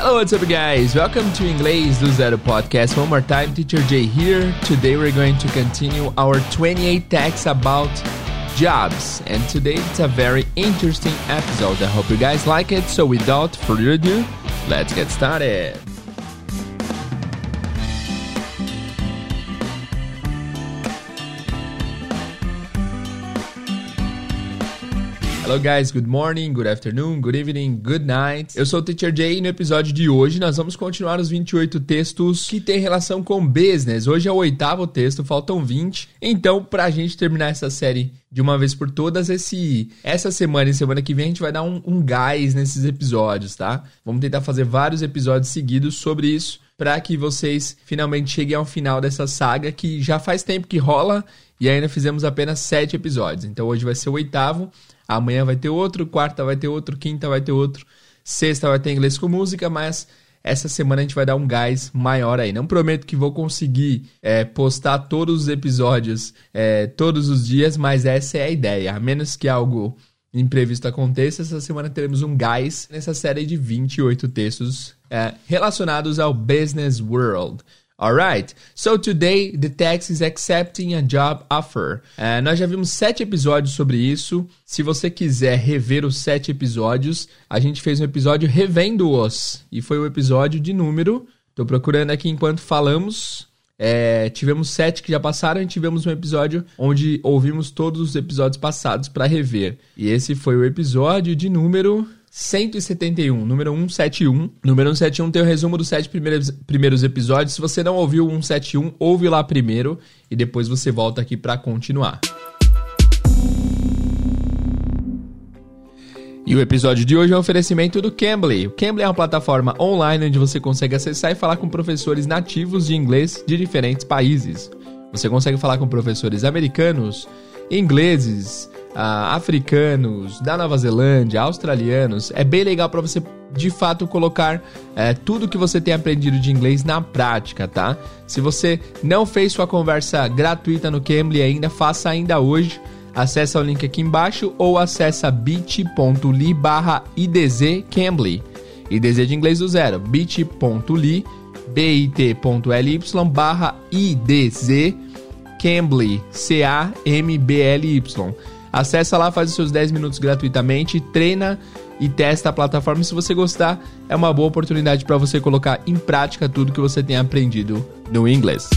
Hello, what's up, guys? Welcome to Inglês do Zero podcast. One more time, Teacher Jay here. Today, we're going to continue our 28 texts about jobs, and today it's a very interesting episode. I hope you guys like it. So, without further ado, let's get started. Hello guys, good morning, good afternoon, good evening, good night. Eu sou o Teacher Jay e no episódio de hoje nós vamos continuar os 28 textos que têm relação com business. Hoje é o oitavo texto, faltam 20. Então, pra gente terminar essa série de uma vez por todas, esse essa semana e semana que vem a gente vai dar um, um gás nesses episódios, tá? Vamos tentar fazer vários episódios seguidos sobre isso para que vocês finalmente cheguem ao final dessa saga que já faz tempo que rola e ainda fizemos apenas sete episódios. Então hoje vai ser o oitavo. Amanhã vai ter outro, quarta vai ter outro, quinta vai ter outro, sexta vai ter inglês com música, mas essa semana a gente vai dar um gás maior aí. Não prometo que vou conseguir é, postar todos os episódios é, todos os dias, mas essa é a ideia. A menos que algo imprevisto aconteça, essa semana teremos um gás nessa série de 28 textos é, relacionados ao business world. Alright, so today the text is accepting a job offer. Uh, nós já vimos sete episódios sobre isso. Se você quiser rever os sete episódios, a gente fez um episódio revendo-os. E foi o episódio de número. Estou procurando aqui enquanto falamos. É, tivemos sete que já passaram e tivemos um episódio onde ouvimos todos os episódios passados para rever. E esse foi o episódio de número 171, número 171. Número 171 tem o resumo dos sete primeiros, primeiros episódios. Se você não ouviu o 171, ouve lá primeiro e depois você volta aqui para continuar. E o episódio de hoje é um oferecimento do Cambly. O Cambly é uma plataforma online onde você consegue acessar e falar com professores nativos de inglês de diferentes países. Você consegue falar com professores americanos, ingleses, uh, africanos, da Nova Zelândia, australianos. É bem legal para você de fato colocar é, tudo que você tem aprendido de inglês na prática, tá? Se você não fez sua conversa gratuita no Cambly ainda, faça ainda hoje. Acesse o link aqui embaixo ou acessa bit.ly barra idzcambly. IDZ de inglês do zero. bit.ly bit.ly barra idz Cambly, C-A-M-B-L-Y. Acesse lá, faz os seus 10 minutos gratuitamente, treina e testa a plataforma. Se você gostar, é uma boa oportunidade para você colocar em prática tudo que você tem aprendido no inglês.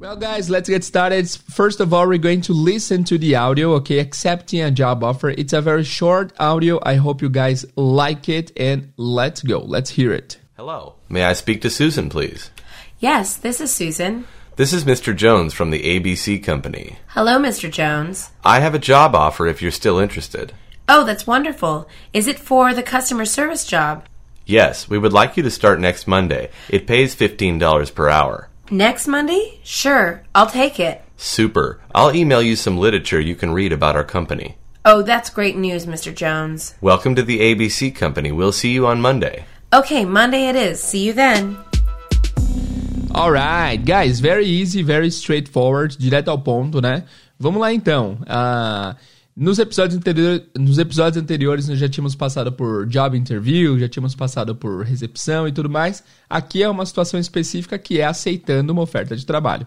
Well, guys, let's get started. First of all, we're going to listen to the audio, okay? Accepting a job offer. It's a very short audio. I hope you guys like it, and let's go. Let's hear it. Hello. May I speak to Susan, please? Yes, this is Susan. This is Mr. Jones from the ABC Company. Hello, Mr. Jones. I have a job offer if you're still interested. Oh, that's wonderful. Is it for the customer service job? Yes, we would like you to start next Monday. It pays $15 per hour. Next Monday? Sure, I'll take it. Super. I'll email you some literature you can read about our company. Oh, that's great news, Mr. Jones. Welcome to the ABC Company. We'll see you on Monday. Okay, Monday it is. See you then. Alright, guys, very easy, very straightforward, direto ao ponto, né? Vamos lá então. Uh, nos, episódios nos episódios anteriores nós já tínhamos passado por job interview, já tínhamos passado por recepção e tudo mais. Aqui é uma situação específica que é aceitando uma oferta de trabalho.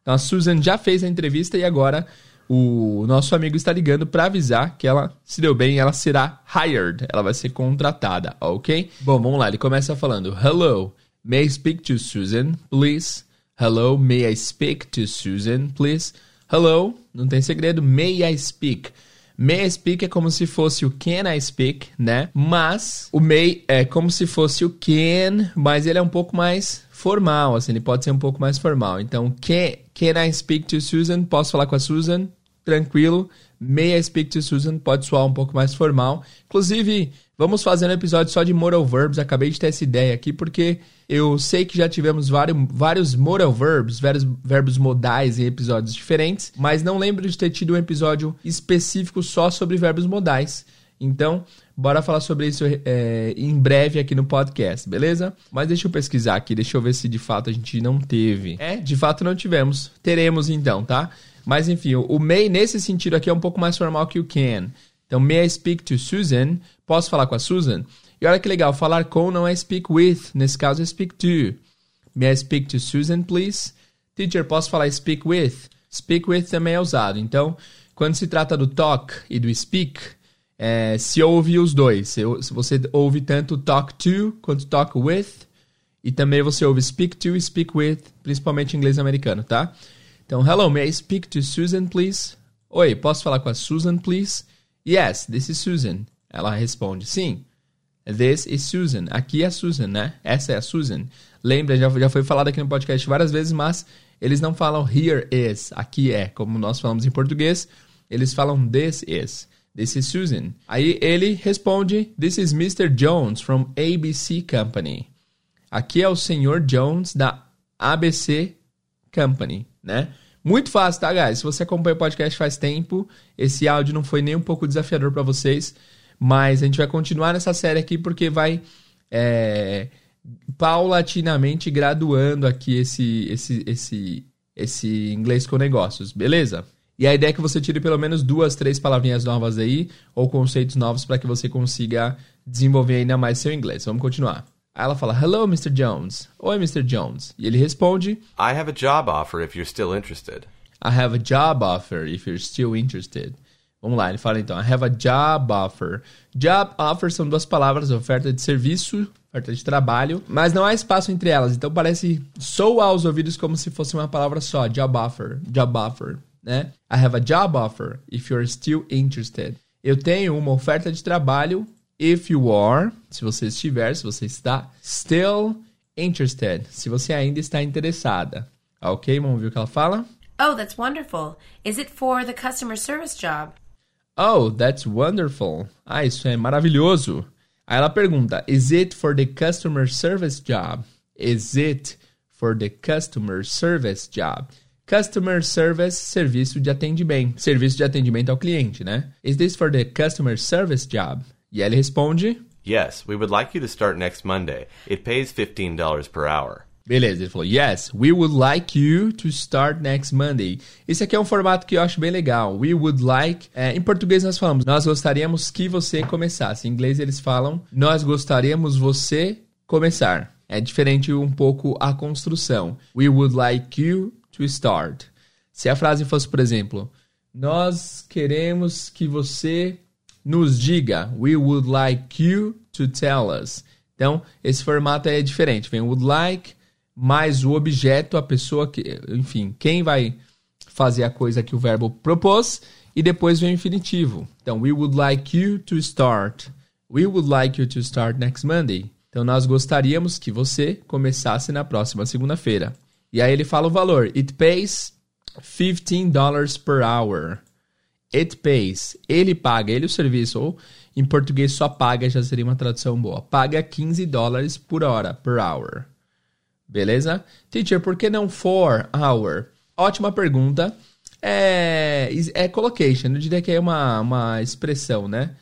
Então a Susan já fez a entrevista e agora o nosso amigo está ligando para avisar que ela se deu bem, ela será hired, ela vai ser contratada, ok? Bom, vamos lá, ele começa falando: Hello, May I speak to Susan, please? Hello, may I speak to Susan, please? Hello, não tem segredo. May I speak? May I speak é como se fosse o can I speak, né? Mas o may é como se fosse o can, mas ele é um pouco mais formal, assim, ele pode ser um pouco mais formal. Então, can, can I speak to Susan? Posso falar com a Susan? Tranquilo. May I speak to Susan? Pode soar um pouco mais formal. Inclusive, vamos fazer um episódio só de moral verbs. Acabei de ter essa ideia aqui porque eu sei que já tivemos vários, vários moral verbs, vários verbos modais em episódios diferentes, mas não lembro de ter tido um episódio específico só sobre verbos modais. Então, bora falar sobre isso é, em breve aqui no podcast, beleza? Mas deixa eu pesquisar aqui, deixa eu ver se de fato a gente não teve. É, de fato não tivemos. Teremos então, tá? Mas enfim, o may nesse sentido aqui é um pouco mais formal que o can. Então, may I speak to Susan? Posso falar com a Susan? E olha que legal, falar com não é speak with, nesse caso é speak to. May I speak to Susan, please? Teacher, posso falar speak with? Speak with também é usado. Então, quando se trata do talk e do speak, é, se ouve os dois. Se, você ouve tanto talk to quanto talk with, e também você ouve speak to e speak with, principalmente em inglês americano, tá? Então, hello, may I speak to Susan, please? Oi, posso falar com a Susan, please? Yes, this is Susan. Ela responde, sim. This is Susan. Aqui é a Susan, né? Essa é a Susan. Lembra, já, já foi falado aqui no podcast várias vezes, mas eles não falam here is, aqui é, como nós falamos em português. Eles falam this is. This is Susan. Aí ele responde: This is Mr. Jones from ABC Company. Aqui é o Sr. Jones da ABC Company, né? Muito fácil, tá, guys? Se você acompanha o podcast faz tempo, esse áudio não foi nem um pouco desafiador para vocês, mas a gente vai continuar nessa série aqui porque vai é, paulatinamente graduando aqui esse, esse, esse, esse inglês com negócios, beleza? E a ideia é que você tire pelo menos duas, três palavrinhas novas aí, ou conceitos novos para que você consiga desenvolver ainda mais seu inglês. Vamos continuar. Aí ela fala, Hello, Mr. Jones. Oi, Mr. Jones. E ele responde, I have a job offer if you're still interested. I have a job offer if you're still interested. Vamos lá, ele fala então, I have a job offer. Job offer são duas palavras, oferta de serviço, oferta de trabalho, mas não há espaço entre elas, então parece soa aos ouvidos como se fosse uma palavra só, job offer, job offer, né? I have a job offer if you're still interested. Eu tenho uma oferta de trabalho if you are, se você estiver, se você está still interested, se você ainda está interessada. Ok, vamos ver o que ela fala? Oh, that's wonderful. Is it for the customer service job? Oh, that's wonderful. Ah, isso é maravilhoso. Aí ela pergunta: Is it for the customer service job? Is it for the customer service job? Customer service, serviço de atendimento. Serviço de atendimento ao cliente, né? Is this for the customer service job? E ele responde: Yes, we would like you to start next Monday. It pays $15 per hour. Beleza, ele falou: Yes, we would like you to start next Monday. Esse aqui é um formato que eu acho bem legal. We would like. É, em português nós falamos: Nós gostaríamos que você começasse. Em inglês eles falam: Nós gostaríamos você começar. É diferente um pouco a construção. We would like you to start. Se a frase fosse, por exemplo, Nós queremos que você nos diga. We would like you to tell us. Então, esse formato é diferente. Vem would like mais o objeto, a pessoa que, enfim, quem vai fazer a coisa que o verbo propôs e depois vem o infinitivo. Então, we would like you to start. We would like you to start next Monday. Então, nós gostaríamos que você começasse na próxima segunda-feira. E aí ele fala o valor. It pays $15 per hour. It pays. Ele paga, ele o serviço. Ou em português só paga, já seria uma tradução boa. Paga 15 dólares por hora, per hour. Beleza? Teacher, por que não for hour? Ótima pergunta. É, é collocation. Eu diria que é uma, uma expressão, né?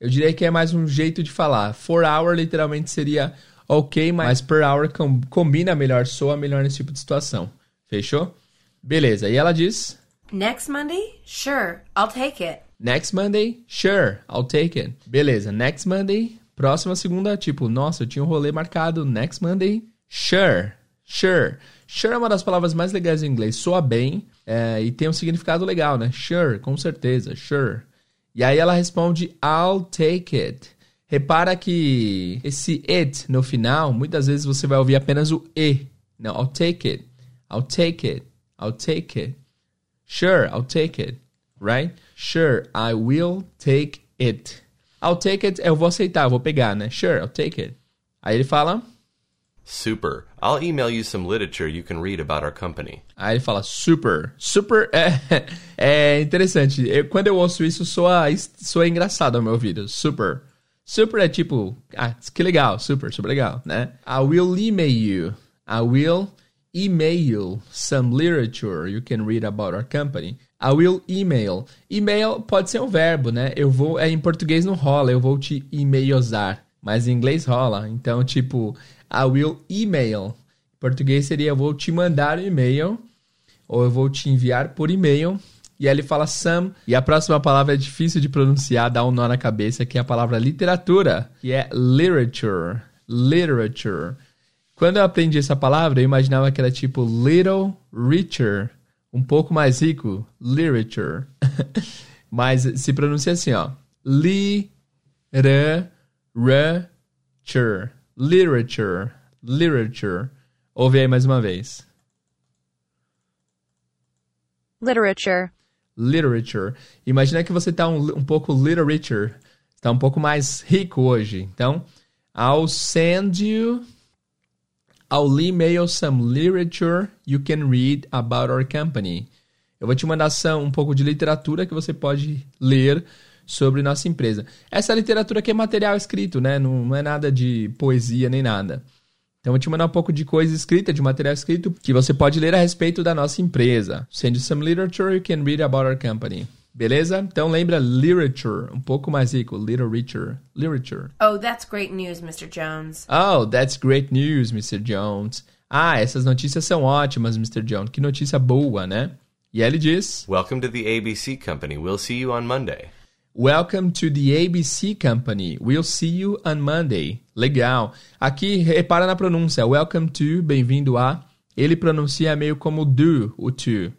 Eu diria que é mais um jeito de falar. For hour literalmente seria ok, mas per hour com, combina melhor, soa melhor nesse tipo de situação. Fechou? Beleza. E ela diz: Next Monday? Sure, I'll take it. Next Monday? Sure, I'll take it. Beleza. Next Monday? Próxima segunda, tipo, nossa, eu tinha um rolê marcado. Next Monday? Sure, sure. Sure é uma das palavras mais legais em inglês. Soa bem é, e tem um significado legal, né? Sure, com certeza, sure. E aí ela responde, I'll take it. Repara que esse it no final, muitas vezes você vai ouvir apenas o e. Não, I'll take it. I'll take it. I'll take it. Sure, I'll take it. Right? Sure, I will take it. I'll take it, eu vou aceitar, eu vou pegar, né? Sure, I'll take it. Aí ele fala, Super. I'll email you some literature you can read about our company. Aí ele fala super. Super é, é interessante. Eu, quando eu ouço isso, soa, soa engraçado ao meu ouvido. Super. Super é tipo, ah, que legal, super, super legal, né? I will email you. I will email some literature you can read about our company. I will email. Email pode ser um verbo, né? Eu vou, é, em português não rola, eu vou te e-mailizar. Mas em inglês rola. Então, tipo, I will email. Em português seria eu vou te mandar um e-mail ou eu vou te enviar por e-mail E aí ele fala some. E a próxima palavra é difícil de pronunciar, dá um nó na cabeça, que é a palavra literatura, que é literature. Literature. Quando eu aprendi essa palavra, eu imaginava que era tipo little richer, um pouco mais rico, literature. Mas se pronuncia assim, ó. Literature. Literature. Literature. Ouve aí mais uma vez. literature, Literature. Imagina que você tá um, um pouco little richer. Tá um pouco mais rico hoje. Então, I'll send you... I'll email some literature you can read about our company. Eu vou te mandar um pouco de literatura que você pode ler sobre nossa empresa. Essa literatura aqui é material escrito, né? Não, não é nada de poesia nem nada. Então, eu vou te mandar um pouco de coisa escrita, de material escrito, que você pode ler a respeito da nossa empresa. Send some literature you can read about our company. Beleza? Então, lembra literature, um pouco mais rico. Richer. Literature. Oh, that's great news, Mr. Jones. Oh, that's great news, Mr. Jones. Ah, essas notícias são ótimas, Mr. Jones. Que notícia boa, né? E ele diz: Welcome to the ABC Company. We'll see you on Monday. Welcome to the ABC Company. We'll see you on Monday. Legal. Aqui, repara na pronúncia. Welcome to, bem-vindo a. Ele pronuncia meio como do, o to.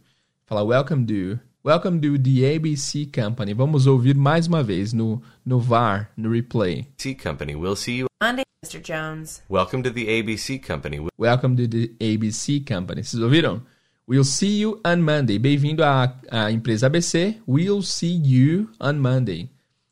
Fala welcome to. Welcome to the ABC Company. Vamos ouvir mais uma vez no, no VAR, no replay. ABC Company. We'll see you. Monday, Mr. Jones. Welcome to the ABC Company. We- Welcome to the ABC Company. Vocês ouviram? We'll see you on Monday. Bem-vindo à, à empresa ABC. We'll see you on Monday.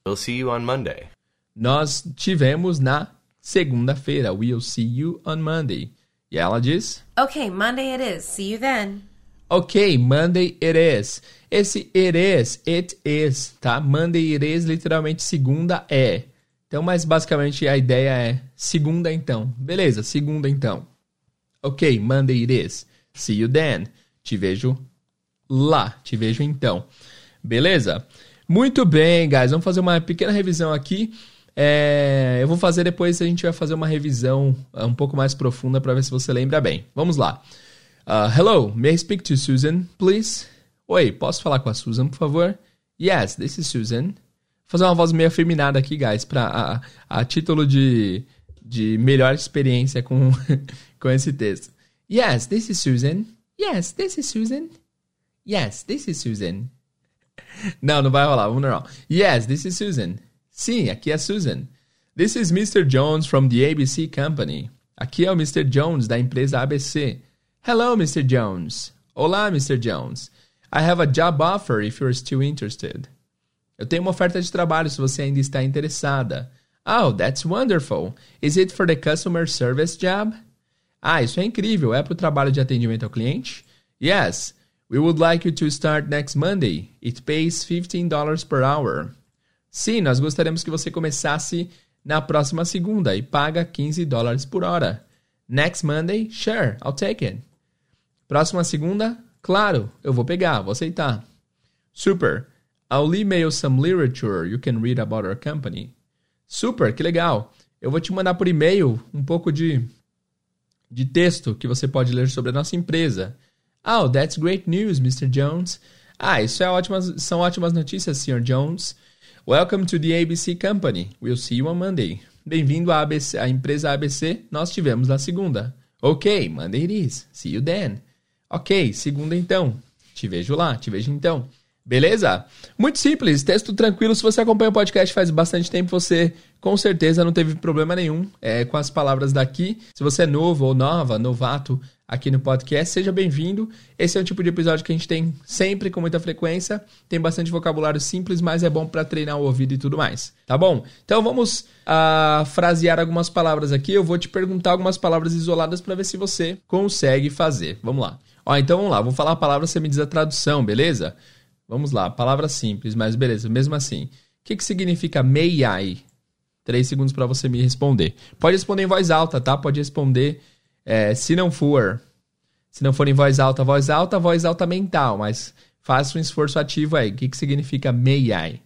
We'll see you on Monday. Nós tivemos na segunda-feira. We'll see you on Monday. E ela diz: Okay, Monday it is. See you then. Ok, Monday it is. Esse it is, it is, tá? Monday it is, literalmente segunda é. Então, mas basicamente a ideia é segunda então. Beleza, segunda então. Ok, Monday it is. See you then. Te vejo lá. Te vejo então. Beleza? Muito bem, guys. Vamos fazer uma pequena revisão aqui. É, eu vou fazer depois, a gente vai fazer uma revisão uh, um pouco mais profunda para ver se você lembra bem. Vamos lá. Uh, hello, may I speak to Susan, please? Oi, posso falar com a Susan, por favor? Yes, this is Susan. Vou fazer uma voz meio afeminada aqui, guys, para a, a título de, de melhor experiência com, com esse texto. Yes, this is Susan. Yes, this is Susan. Yes, this is Susan. Não, não vai rolar, vamos normal. Yes, this is Susan. Sim, aqui é Susan. This is Mr. Jones from the ABC Company. Aqui é o Mr. Jones da empresa ABC. Hello, Mr. Jones. Olá, Mr. Jones. I have a job offer if you're still interested. Eu tenho uma oferta de trabalho se você ainda está interessada. Oh, that's wonderful. Is it for the customer service job? Ah, isso é incrível. É para o trabalho de atendimento ao cliente? Yes. We would like you to start next Monday. It pays $15 per hour. Sim, nós gostaríamos que você começasse na próxima segunda e paga 15 dólares por hora. Next Monday? Sure, I'll take it. Próxima segunda? Claro, eu vou pegar, vou aceitar. Super. I'll email some literature you can read about our company. Super, que legal. Eu vou te mandar por e-mail um pouco de, de texto que você pode ler sobre a nossa empresa. Oh, that's great news, Mr. Jones. Ah, isso é ótimas, são ótimas notícias, Sr. Jones. Welcome to the ABC Company. We'll see you on Monday. Bem-vindo à, ABC, à empresa ABC. Nós tivemos na segunda. Ok, Monday it is. See you then. Ok, segunda então. Te vejo lá, te vejo então. Beleza? Muito simples, texto tranquilo. Se você acompanha o podcast faz bastante tempo, você com certeza não teve problema nenhum é, com as palavras daqui. Se você é novo ou nova, novato aqui no podcast, seja bem-vindo. Esse é um tipo de episódio que a gente tem sempre com muita frequência. Tem bastante vocabulário simples, mas é bom para treinar o ouvido e tudo mais. Tá bom? Então vamos uh, frasear algumas palavras aqui. Eu vou te perguntar algumas palavras isoladas para ver se você consegue fazer. Vamos lá. Ó, então vamos lá. Vou falar a palavra, você me diz a tradução, beleza? Vamos lá, palavra simples, mas beleza, mesmo assim. O que, que significa I? Três segundos para você me responder. Pode responder em voz alta, tá? Pode responder é, se não for. Se não for em voz alta, voz alta, voz alta mental, mas faça um esforço ativo aí. O que, que significa I?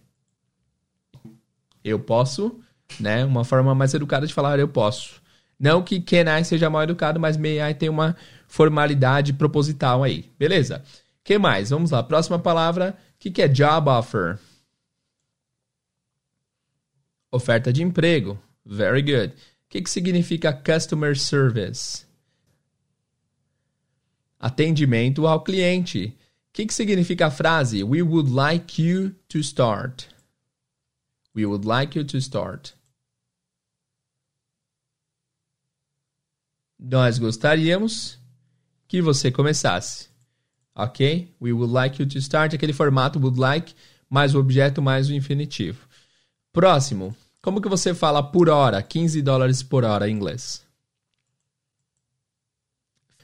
Eu posso, né? Uma forma mais educada de falar eu posso. Não que can I seja mal educado, mas may I tem uma formalidade proposital aí. Beleza? que mais? Vamos lá. Próxima palavra que, que é job offer? Oferta de emprego. Very good. O que, que significa customer service? Atendimento ao cliente. O que, que significa a frase We would like you to start? We would like you to start. Nós gostaríamos que você começasse. Ok? We would like you to start. Aquele formato would like, mais o objeto, mais o infinitivo. Próximo. Como que você fala por hora? 15 dólares por hora em inglês.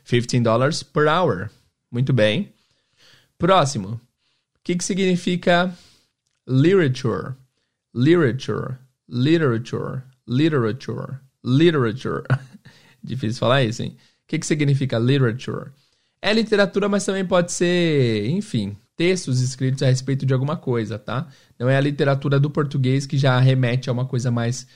15 dólares per hour. Muito bem. Próximo. O que, que significa literature? Literature, literature, literature, literature. Difícil falar isso, hein? Que, que significa literature? É literatura, mas também pode ser, enfim, textos escritos a respeito de alguma coisa, tá? Não é a literatura do português que já remete a uma coisa mais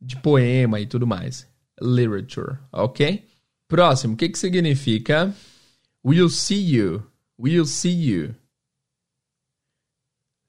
de poema e tudo mais. Literature, ok? Próximo, o que, que significa We'll see you. We'll see you.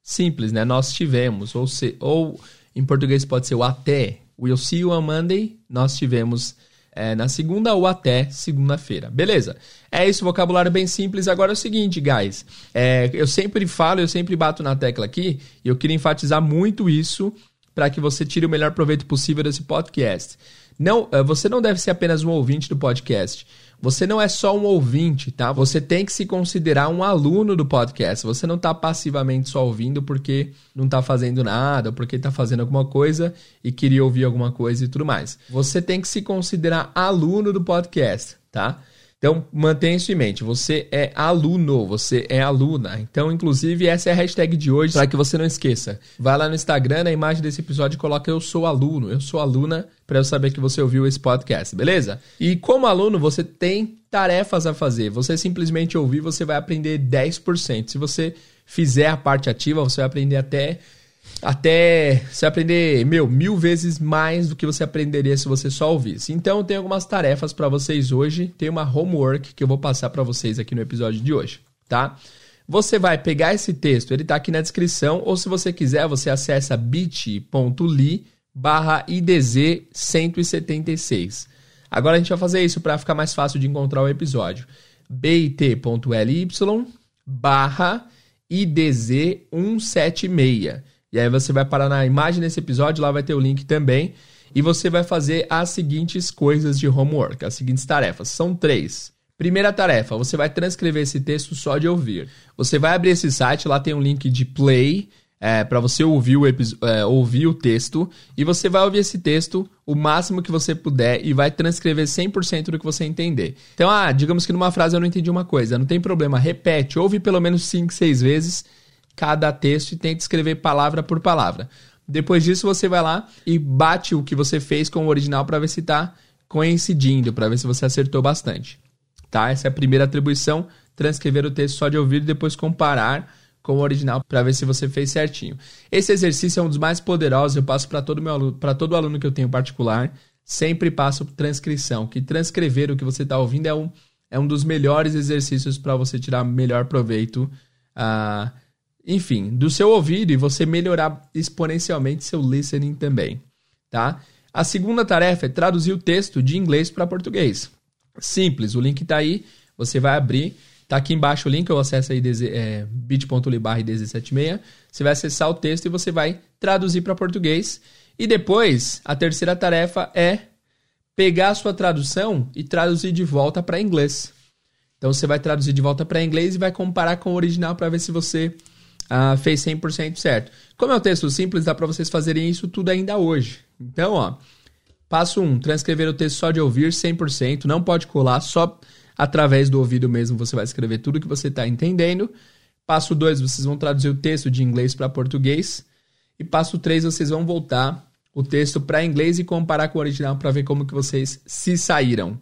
Simples, né? Nós tivemos, ou, se, ou em português pode ser o até. We'll see you on Monday. Nós tivemos é, na segunda ou até segunda-feira. Beleza? É isso, vocabulário bem simples. Agora é o seguinte, guys. É, eu sempre falo, eu sempre bato na tecla aqui, e eu queria enfatizar muito isso para que você tire o melhor proveito possível desse podcast. Não, é, você não deve ser apenas um ouvinte do podcast. Você não é só um ouvinte, tá? Você tem que se considerar um aluno do podcast. Você não está passivamente só ouvindo porque não está fazendo nada, porque está fazendo alguma coisa e queria ouvir alguma coisa e tudo mais. Você tem que se considerar aluno do podcast, tá? Então, mantenha isso em mente. Você é aluno, você é aluna. Então, inclusive, essa é a hashtag de hoje, para que você não esqueça. Vai lá no Instagram, na imagem desse episódio, coloca eu sou aluno, eu sou aluna, para eu saber que você ouviu esse podcast, beleza? E como aluno, você tem tarefas a fazer. Você simplesmente ouvir, você vai aprender 10%. Se você fizer a parte ativa, você vai aprender até até você aprender, meu, mil vezes mais do que você aprenderia se você só ouvisse. Então, tem algumas tarefas para vocês hoje. Tem uma homework que eu vou passar para vocês aqui no episódio de hoje, tá? Você vai pegar esse texto, ele está aqui na descrição, ou se você quiser, você acessa bit.ly barra IDZ 176. Agora a gente vai fazer isso para ficar mais fácil de encontrar o episódio. bit.ly barra IDZ 176. E aí você vai parar na imagem desse episódio, lá vai ter o link também. E você vai fazer as seguintes coisas de homework, as seguintes tarefas. São três. Primeira tarefa, você vai transcrever esse texto só de ouvir. Você vai abrir esse site, lá tem um link de play é, para você ouvir o, é, ouvir o texto. E você vai ouvir esse texto o máximo que você puder e vai transcrever 100% do que você entender. Então, ah, digamos que numa frase eu não entendi uma coisa. Não tem problema, repete, ouve pelo menos 5, 6 vezes cada texto e tenta escrever palavra por palavra. Depois disso, você vai lá e bate o que você fez com o original para ver se está coincidindo, para ver se você acertou bastante. Tá? Essa é a primeira atribuição, transcrever o texto só de ouvir e depois comparar com o original para ver se você fez certinho. Esse exercício é um dos mais poderosos, eu passo para todo meu aluno, para todo aluno que eu tenho particular, sempre passo transcrição, que transcrever o que você está ouvindo é um, é um dos melhores exercícios para você tirar melhor proveito uh, enfim, do seu ouvido e você melhorar exponencialmente seu listening também, tá? A segunda tarefa é traduzir o texto de inglês para português. Simples, o link está aí, você vai abrir, tá aqui embaixo o link, eu acesso aí é, bit.ly barra 76 você vai acessar o texto e você vai traduzir para português. E depois, a terceira tarefa é pegar a sua tradução e traduzir de volta para inglês. Então você vai traduzir de volta para inglês e vai comparar com o original para ver se você uh, fez 100% certo. Como é um texto simples, dá para vocês fazerem isso tudo ainda hoje. Então, ó, passo 1, um, transcrever o texto só de ouvir 100%, não pode colar, só através do ouvido mesmo você vai escrever tudo que você está entendendo. Passo 2, vocês vão traduzir o texto de inglês para português. E passo 3, vocês vão voltar o texto para inglês e comparar com o original para ver como que vocês se saíram.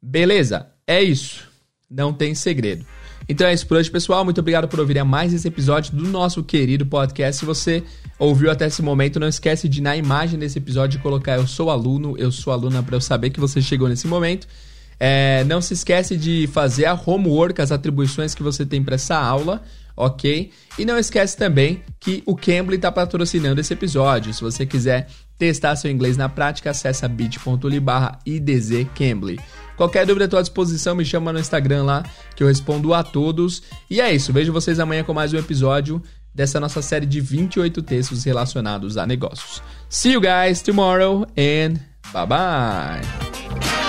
Beleza? É isso. Não tem segredo. Então é isso por hoje, pessoal. Muito obrigado por ouvir mais esse episódio do nosso querido podcast. Se você ouviu até esse momento, não esquece de na imagem desse episódio colocar eu sou aluno, eu sou aluna para eu saber que você chegou nesse momento. É, não se esquece de fazer a homework, as atribuições que você tem para essa aula. Ok? E não esquece também que o Cambly está patrocinando esse episódio. Se você quiser testar seu inglês na prática, acessa bit.ly barra idzcambly. Qualquer dúvida, à disposição, me chama no Instagram lá, que eu respondo a todos. E é isso, vejo vocês amanhã com mais um episódio dessa nossa série de 28 textos relacionados a negócios. See you guys tomorrow and bye bye!